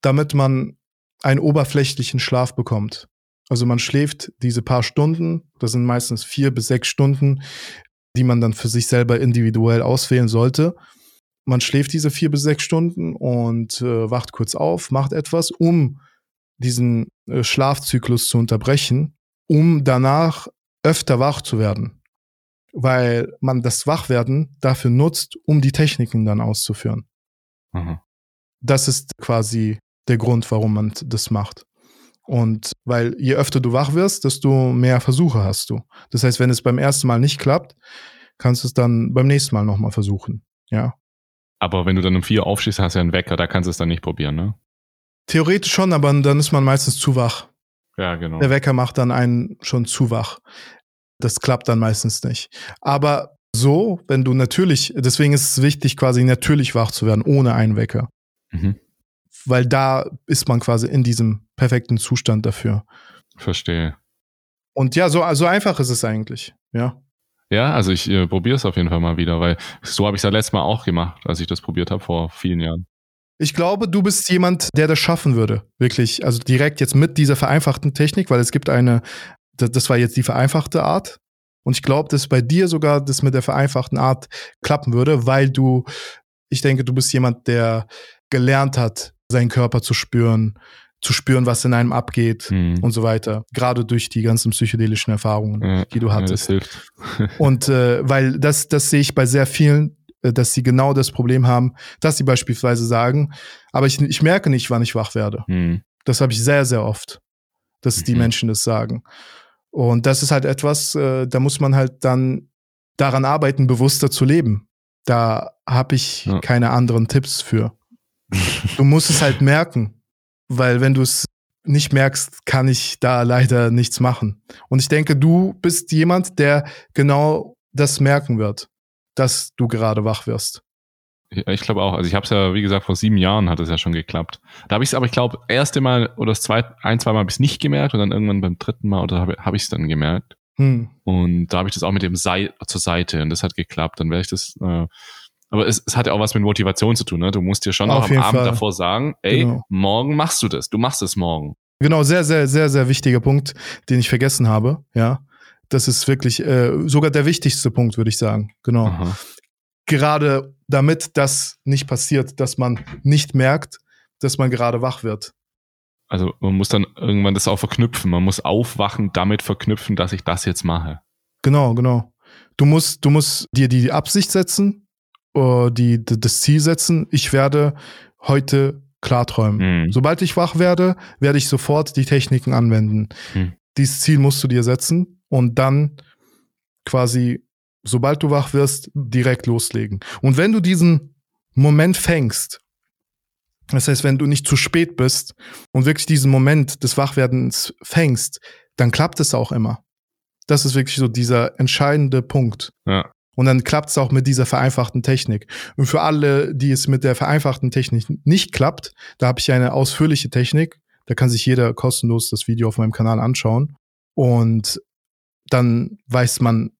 damit man einen oberflächlichen Schlaf bekommt. Also man schläft diese paar Stunden, das sind meistens vier bis sechs Stunden, die man dann für sich selber individuell auswählen sollte. Man schläft diese vier bis sechs Stunden und äh, wacht kurz auf, macht etwas, um diesen äh, Schlafzyklus zu unterbrechen, um danach öfter wach zu werden. Weil man das Wachwerden dafür nutzt, um die Techniken dann auszuführen. Aha. Das ist quasi der Grund, warum man das macht. Und weil je öfter du wach wirst, desto mehr Versuche hast du. Das heißt, wenn es beim ersten Mal nicht klappt, kannst du es dann beim nächsten Mal nochmal versuchen. Ja. Aber wenn du dann um 4 Uhr aufstehst, hast du ja einen Wecker, da kannst du es dann nicht probieren, ne? Theoretisch schon, aber dann ist man meistens zu wach. Ja, genau. Der Wecker macht dann einen schon zu wach. Das klappt dann meistens nicht. Aber so, wenn du natürlich, deswegen ist es wichtig, quasi natürlich wach zu werden, ohne einen Wecker. Mhm. Weil da ist man quasi in diesem perfekten Zustand dafür. Verstehe. Und ja, so, so einfach ist es eigentlich. Ja. Ja, also ich äh, probiere es auf jeden Fall mal wieder, weil so habe ich es ja letztes Mal auch gemacht, als ich das probiert habe vor vielen Jahren. Ich glaube, du bist jemand, der das schaffen würde. Wirklich. Also direkt jetzt mit dieser vereinfachten Technik, weil es gibt eine, das war jetzt die vereinfachte Art. Und ich glaube, dass bei dir sogar das mit der vereinfachten Art klappen würde, weil du, ich denke, du bist jemand, der gelernt hat, seinen Körper zu spüren, zu spüren, was in einem abgeht Hm. und so weiter. Gerade durch die ganzen psychedelischen Erfahrungen, Ja, die du ja, hattest. Das hilft. *laughs* Und äh, weil das, das sehe ich bei sehr vielen, äh, dass sie genau das Problem haben, dass sie beispielsweise sagen, aber ich, ich merke nicht, wann ich wach werde. Hm. Das habe ich sehr, sehr oft, dass die Mhm. Menschen das sagen. Und das ist halt etwas, äh, da muss man halt dann daran arbeiten, bewusster zu leben. Da habe ich Ja. keine anderen Tipps für. *laughs* Du musst es halt merken, weil wenn du es nicht merkst, kann ich da leider nichts machen. Und ich denke, du bist jemand, der genau das merken wird, dass du gerade wach wirst. Ich glaube auch. Also ich habe es ja, wie gesagt, vor sieben Jahren hat es ja schon geklappt. Da habe ich es aber, ich glaube, erste Mal oder das zweite, ein, zwei Mal habe ich es nicht gemerkt und dann irgendwann beim dritten Mal oder habe hab ich es dann gemerkt. Hm. Und da habe ich das auch mit dem Sei zur Seite und das hat geklappt. Dann werde ich das. Äh, aber es, es hat ja auch was mit Motivation zu tun. Ne? Du musst dir schon Auf am Abend Fall. davor sagen, ey, Genau. morgen machst du das. Du machst es morgen. Genau, sehr, sehr, sehr, sehr wichtiger Punkt, den ich vergessen habe. Ja, das ist wirklich äh, sogar der wichtigste Punkt, würde ich sagen. Genau. Aha. Gerade damit das nicht passiert, dass man nicht merkt, dass man gerade wach wird. Also man muss dann irgendwann das auch verknüpfen. Man muss aufwachen, damit verknüpfen, dass ich das jetzt mache. Genau, genau. Du musst, du musst dir die Absicht setzen, äh, die, d- das Ziel setzen. Ich werde heute klarträumen. Hm. Sobald ich wach werde, werde ich sofort die Techniken anwenden. Hm. Dieses Ziel musst du dir setzen und dann quasi, sobald du wach wirst, direkt loslegen. Und wenn du diesen Moment fängst, das heißt, wenn du nicht zu spät bist und wirklich diesen Moment des Wachwerdens fängst, dann klappt es auch immer. Das ist wirklich so dieser entscheidende Punkt. Ja. Und dann klappt es auch mit dieser vereinfachten Technik. Und für alle, die es mit der vereinfachten Technik nicht klappt, da habe ich eine ausführliche Technik. Da kann sich jeder kostenlos das Video auf meinem Kanal anschauen. Und dann weiß man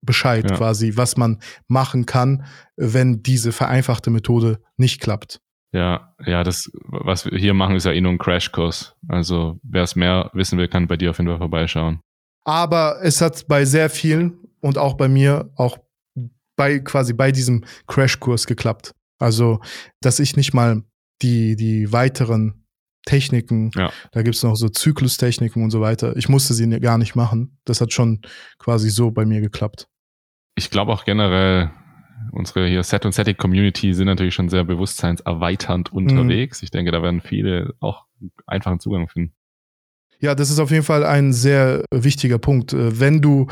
Bescheid Ja. quasi, was man machen kann, wenn diese vereinfachte Methode nicht klappt. Ja, ja, das, was wir hier machen, ist ja eh nur ein Crashkurs. Also, wer es mehr wissen will, kann bei dir auf jeden Fall vorbeischauen. Aber es hat bei sehr vielen und auch bei mir, auch bei quasi bei diesem Crashkurs geklappt. Also, dass ich nicht mal die, die weiteren Techniken, Ja. da gibt's noch so Zyklustechniken und so weiter. Ich musste sie gar nicht machen. Das hat schon quasi so bei mir geklappt. Ich glaube auch generell, unsere hier Set und Static Community sind natürlich schon sehr bewusstseinserweiternd unterwegs. Ich denke, da werden viele auch einfachen Zugang finden. Ja, das ist auf jeden Fall ein sehr wichtiger Punkt. Äh, Wenn du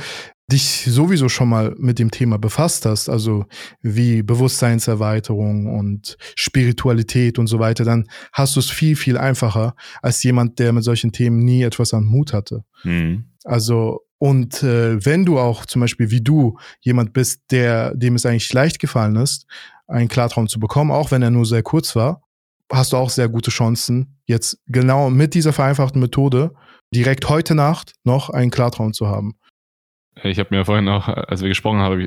dich sowieso schon mal mit dem Thema befasst hast, also wie Bewusstseinserweiterung und Spiritualität und so weiter, dann hast du es viel, viel einfacher als jemand, der mit solchen Themen nie etwas am Hut hatte. Mhm. Also, und äh, wenn du auch zum Beispiel wie du jemand bist, der, dem es eigentlich leicht gefallen ist, einen Klartraum zu bekommen, auch wenn er nur sehr kurz war, hast du auch sehr gute Chancen, jetzt genau mit dieser vereinfachten Methode direkt heute Nacht noch einen Klartraum zu haben. Ich habe mir vorhin auch, als wir gesprochen haben,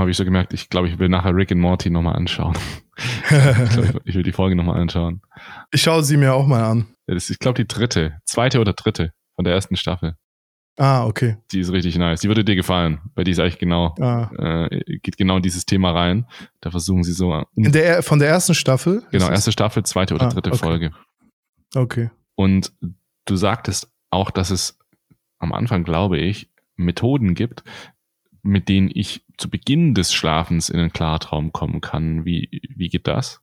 habe ich so gemerkt, ich glaube, ich will nachher Rick and Morty nochmal anschauen. *laughs* ich, glaub, ich, will die Folge nochmal anschauen. ich schaue sie mir auch mal an. Ja, das ist, ich glaube, die dritte, zweite oder dritte von der ersten Staffel. Ah, okay. Die ist richtig nice. Die würde dir gefallen, weil die ist eigentlich genau, Ah. äh, geht genau in dieses Thema rein. Da versuchen sie so, In der, von der ersten Staffel? genau, erste Staffel, zweite oder Ah, dritte okay. Folge. Okay. Und du sagtest auch, dass es am Anfang, glaube ich, Methoden gibt, mit denen ich zu Beginn des Schlafens in den Klartraum kommen kann. Wie, wie geht das?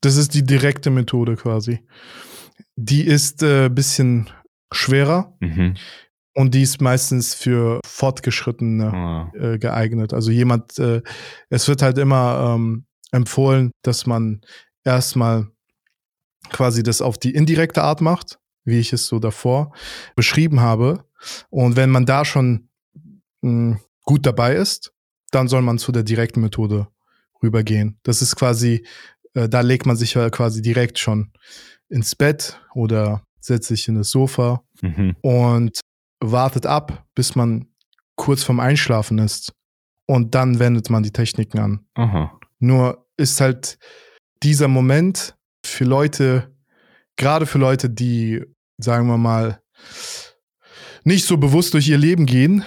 Das ist die direkte Methode quasi. Die ist äh, bisschen schwerer Mhm. und die ist meistens für Fortgeschrittene Ah, äh, geeignet. Also jemand, äh, es wird halt immer ähm, empfohlen, dass man erstmal quasi das auf die indirekte Art macht, wie ich es so davor beschrieben habe. Und wenn man da schon mh, gut dabei ist, dann soll man zu der direkten Methode rübergehen. Das ist quasi, äh, da legt man sich ja quasi direkt schon ins Bett oder setzt sich in das Sofa mhm. und wartet ab, bis man kurz vorm Einschlafen ist. Und dann wendet man die Techniken an. Aha. Nur ist halt dieser Moment für Leute, gerade für Leute, die, sagen wir mal, nicht so bewusst durch ihr Leben gehen,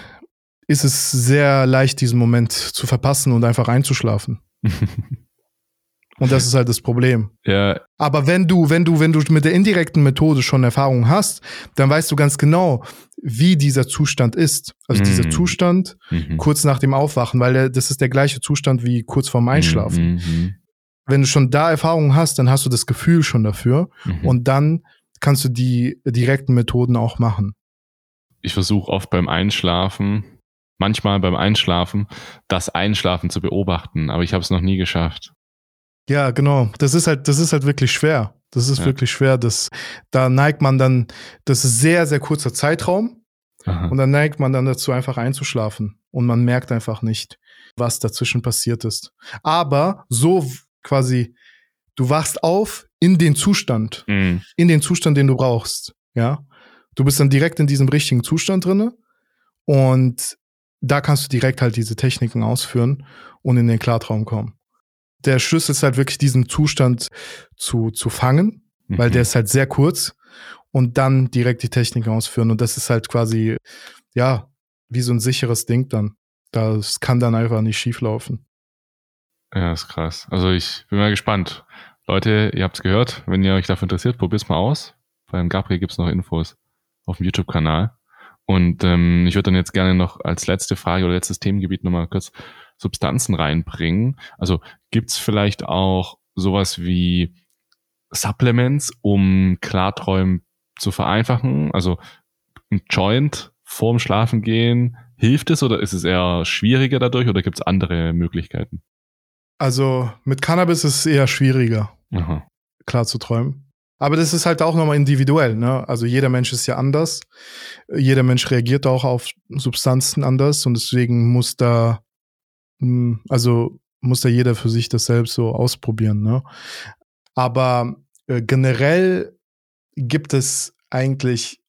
ist es sehr leicht, diesen Moment zu verpassen und einfach einzuschlafen. *laughs* Und das ist halt das Problem. ja, Aber wenn du, wenn du, wenn du mit der indirekten Methode schon Erfahrung hast, dann weißt du ganz genau, wie dieser Zustand ist. Also Mhm. dieser Zustand mhm. kurz nach dem Aufwachen, weil das ist der gleiche Zustand wie kurz vorm Einschlafen. Mhm. Wenn du schon da Erfahrung hast, dann hast du das Gefühl schon dafür Mhm. und dann kannst du die direkten Methoden auch machen. ich versuche oft beim Einschlafen, manchmal beim Einschlafen, das Einschlafen zu beobachten, aber ich habe es noch nie geschafft. Ja, genau. Das ist halt, das ist halt wirklich schwer. Das ist Ja. wirklich schwer. Das, da neigt man dann, das ist sehr, sehr kurzer Zeitraum. Aha. Und dann neigt man dann dazu, einfach einzuschlafen. Und man merkt einfach nicht, was dazwischen passiert ist. Aber so quasi, du wachst auf in den Zustand, Mhm. in den Zustand, den du brauchst. Ja. Du bist dann direkt in diesem richtigen Zustand drinne und da kannst du direkt halt diese Techniken ausführen und in den Klartraum kommen. Der Schlüssel ist halt wirklich diesen Zustand zu, zu fangen, weil Mhm. der ist halt sehr kurz und dann direkt die Technik ausführen. Und das ist halt quasi, ja, wie so ein sicheres Ding dann. Das kann dann einfach nicht schief laufen. Ja, ist krass. Also ich bin mal gespannt. Leute, ihr habt's gehört. Wenn ihr euch dafür interessiert, probiert's mal aus. Beim Gabriel gibt's noch Infos auf dem YouTube-Kanal. Und ähm, ich würde dann jetzt gerne noch als letzte Frage oder letztes Themengebiet nochmal kurz Substanzen reinbringen. Also gibt's vielleicht auch sowas wie Supplements, um Klarträumen zu vereinfachen? Also ein Joint vorm Schlafen gehen, hilft es oder ist es eher schwieriger dadurch oder gibt's andere Möglichkeiten? Also mit Cannabis ist es eher schwieriger, Aha. klar zu träumen. Aber das ist halt auch nochmal individuell, ne? Also jeder Mensch ist ja anders. Jeder Mensch reagiert auch auf Substanzen anders und deswegen muss da, mh, also muss da jeder für sich das selbst so ausprobieren, ne? Aber äh, generell gibt es eigentlich,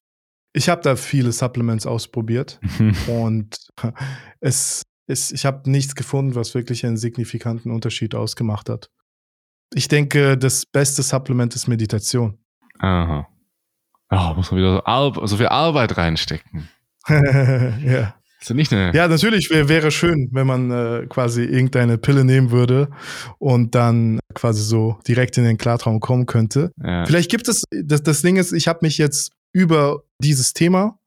ich habe da viele Supplements ausprobiert *laughs* und es, es, ich habe nichts gefunden, was wirklich einen signifikanten Unterschied ausgemacht hat. Ich denke, das beste Supplement ist Meditation. Aha. Oh, muss man wieder so, Ar so viel Arbeit reinstecken. *laughs* ja. Ist ja, nicht eine ja, natürlich wär, wäre schön, wenn man äh, quasi irgendeine Pille nehmen würde und dann quasi so direkt in den Klartraum kommen könnte. ja. Vielleicht gibt es, das, das Ding ist, ich habe mich jetzt über dieses Thema,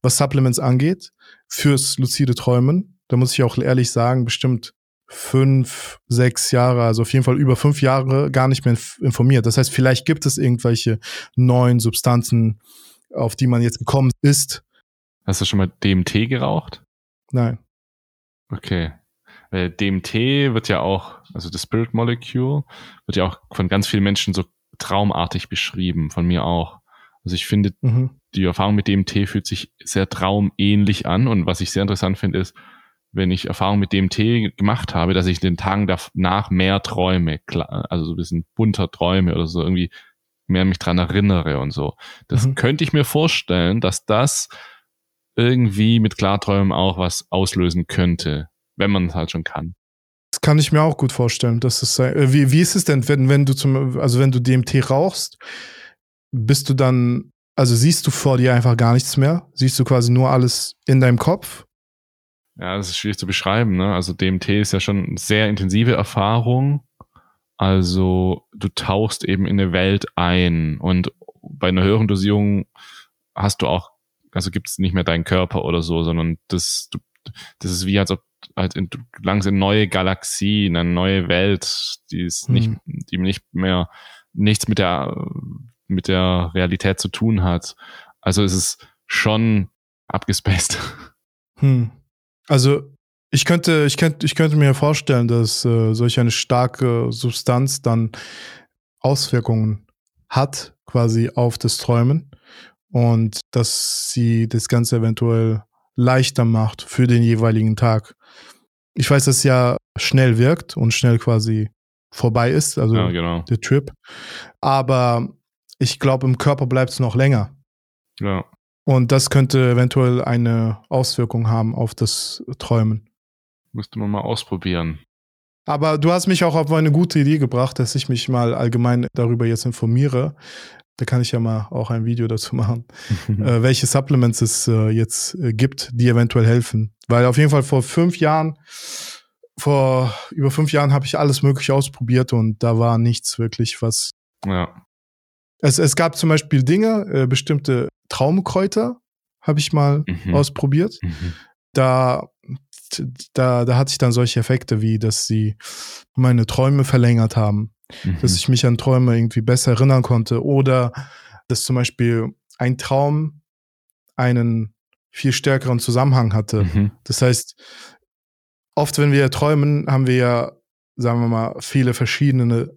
was Supplements angeht, fürs lucide Träumen, da muss ich auch ehrlich sagen, bestimmt fünf, sechs Jahre, also auf jeden Fall über fünf Jahre gar nicht mehr informiert. Das heißt, vielleicht gibt es irgendwelche neuen Substanzen, auf die man jetzt gekommen ist. Hast du schon mal DMT geraucht? Nein. Okay. DMT wird ja auch, also das Spirit Molecule, wird ja auch von ganz vielen Menschen so traumartig beschrieben, von mir auch. Also ich finde, Mhm. die Erfahrung mit DMT fühlt sich sehr traumähnlich an. Und was ich sehr interessant finde, ist, wenn ich Erfahrung mit DMT gemacht habe, dass ich den Tagen danach mehr träume, also so ein bisschen bunter träume oder so irgendwie mehr mich dran erinnere und so. Das Mhm. könnte ich mir vorstellen, dass das irgendwie mit Klarträumen auch was auslösen könnte, wenn man es halt schon kann. Das kann ich mir auch gut vorstellen. Dass es, äh, wie, wie ist es denn, wenn, wenn du zum, also wenn du DMT rauchst, bist du dann, also siehst du vor dir einfach gar nichts mehr? Siehst du quasi nur alles in deinem Kopf? Ja, das ist schwierig zu beschreiben. Ne? Also DMT ist ja schon eine sehr intensive Erfahrung. Also du tauchst eben in eine Welt ein und bei einer höheren Dosierung hast du auch, also gibt es nicht mehr deinen Körper oder so, sondern das, du, das ist wie als ob halt in, du gelangst in eine neue Galaxie, in eine neue Welt, die ist nicht, Hm. die nicht mehr nichts mit der mit der Realität zu tun hat. Also es ist schon abgespaced. Hm. Also ich könnte, ich könnte, ich könnte mir vorstellen, dass äh, solch eine starke Substanz dann Auswirkungen hat, quasi auf das Träumen und dass sie das Ganze eventuell leichter macht für den jeweiligen Tag. Ich weiß, dass es ja schnell wirkt und schnell quasi vorbei ist, also Ja, genau. der Trip. Aber ich glaube, im Körper bleibt es noch länger. Ja. Und das könnte eventuell eine Auswirkung haben auf das Träumen. Müsste man mal ausprobieren. Aber du hast mich auch auf eine gute Idee gebracht, dass ich mich mal allgemein darüber jetzt informiere. Da kann ich ja mal auch ein Video dazu machen, *laughs* äh, welche Supplements es äh, jetzt äh, gibt, die eventuell helfen. Weil auf jeden Fall vor fünf Jahren, vor über fünf Jahren habe ich alles Mögliche ausprobiert und da war nichts wirklich, was. ja. Es, es gab zum Beispiel Dinge, äh, bestimmte Traumkräuter habe ich mal Mhm. ausprobiert. Mhm. da, da, da hatte ich dann solche Effekte, wie dass sie meine Träume verlängert haben, Mhm. dass ich mich an Träume irgendwie besser erinnern konnte oder dass zum Beispiel ein Traum einen viel stärkeren Zusammenhang hatte. Mhm. Das heißt, oft, wenn wir träumen, haben wir ja, sagen wir mal, viele verschiedene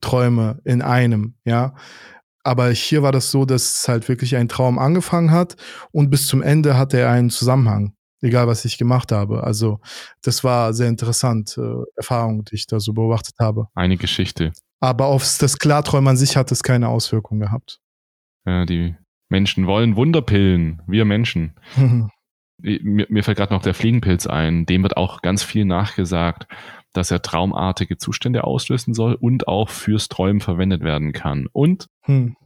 Träume in einem, ja. Aber hier war das so, dass halt wirklich ein Traum angefangen hat und bis zum Ende hatte er einen Zusammenhang, egal was ich gemacht habe. Also das war sehr interessant, äh, Erfahrung, die ich da so beobachtet habe. Eine Geschichte. Aber auf das Klarträumen an sich hat es keine Auswirkung gehabt. Ja, die Menschen wollen Wunderpillen. Wir Menschen. *laughs* Mir, mir fällt gerade noch der Fliegenpilz ein. Dem wird auch ganz viel nachgesagt, dass er traumartige Zustände auslösen soll und auch fürs Träumen verwendet werden kann. Und Hm.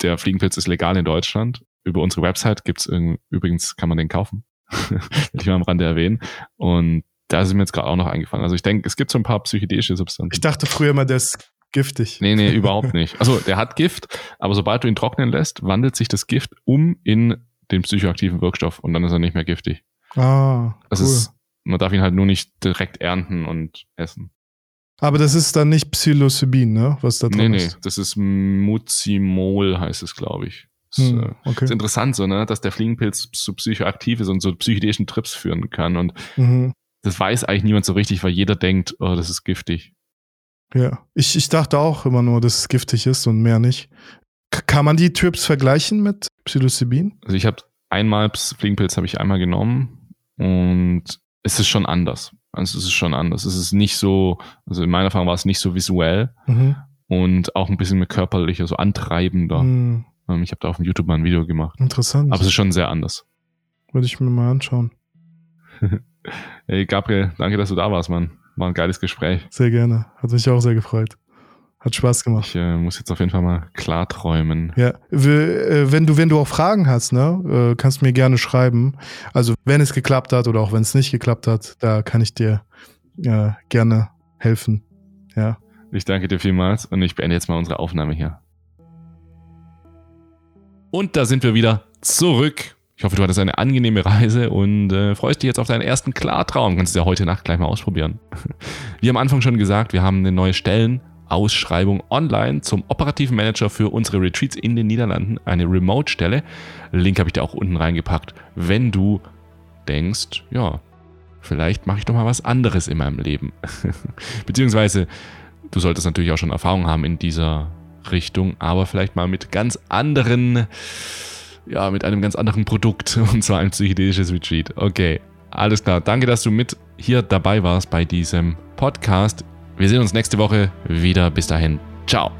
der Fliegenpilz ist legal in Deutschland. Über unsere Website gibt's übrigens, kann man den kaufen. *laughs* Will ich mal am Rande erwähnen. Und da ist mir jetzt gerade auch noch eingefallen. Also ich denke, es gibt so ein paar psychedelische Substanzen. Ich dachte früher immer, der ist giftig. Nee, nee, überhaupt nicht. Also der hat Gift, aber sobald du ihn trocknen lässt, wandelt sich das Gift um in den psychoaktiven Wirkstoff und dann ist er nicht mehr giftig. Ah, Das cool. ist, man darf ihn halt nur nicht direkt ernten und essen. Aber das ist dann nicht Psilocybin, ne? Was da Nee, drin nee, ist. das ist Muzimol heißt es, glaube ich. Das, Hm, äh, okay. ist interessant so, ne, dass der Fliegenpilz so psychoaktiv ist und so psychedelischen Trips führen kann und Mhm. das weiß eigentlich niemand so richtig, weil jeder denkt, oh, das ist giftig. Ja. Ich, ich dachte auch immer nur, dass es giftig ist und mehr nicht. K kann man die Trips vergleichen mit Psilocybin? Also ich habe einmal Fliegenpilz habe ich einmal genommen und es ist schon anders. Also es ist schon anders. Es ist nicht so, also in meiner Erfahrung war es nicht so visuell Mhm. und auch ein bisschen mehr körperlicher, so antreibender. Mhm. Ähm, ich habe da auf dem YouTube mal ein Video gemacht. Interessant. Aber es ist schon sehr anders. Würde ich mir mal anschauen. *laughs* hey Gabriel, danke, dass du da warst, Mann. War ein geiles Gespräch. Sehr gerne. Hat mich auch sehr gefreut. Hat Spaß gemacht. Ich äh, muss jetzt auf jeden Fall mal klarträumen. Ja, äh, wenn du, wenn du auch Fragen hast, ne, äh, kannst du mir gerne schreiben. Also wenn es geklappt hat oder auch wenn es nicht geklappt hat, da kann ich dir äh, gerne helfen. Ja. Ich danke dir vielmals und ich beende jetzt mal unsere Aufnahme hier. Und da sind wir wieder zurück. Ich hoffe, du hattest eine angenehme Reise und äh, freust dich jetzt auf deinen ersten Klartraum. Kannst du ja heute Nacht gleich mal ausprobieren. *laughs* Wie am Anfang schon gesagt, wir haben eine neue Stellenausschreibung online zum operativen Manager für unsere Retreats in den Niederlanden, eine Remote-Stelle. Link habe ich dir auch unten reingepackt, wenn du denkst, ja, vielleicht mache ich doch mal was anderes in meinem Leben. *laughs* Beziehungsweise, du solltest natürlich auch schon Erfahrung haben in dieser Richtung, aber vielleicht mal mit ganz anderen, ja, mit einem ganz anderen Produkt *laughs* und zwar ein psychedelisches Retreat. Okay, alles klar. Danke, dass du mit hier dabei warst bei diesem Podcast. Wir sehen uns nächste Woche wieder. Bis dahin. Ciao.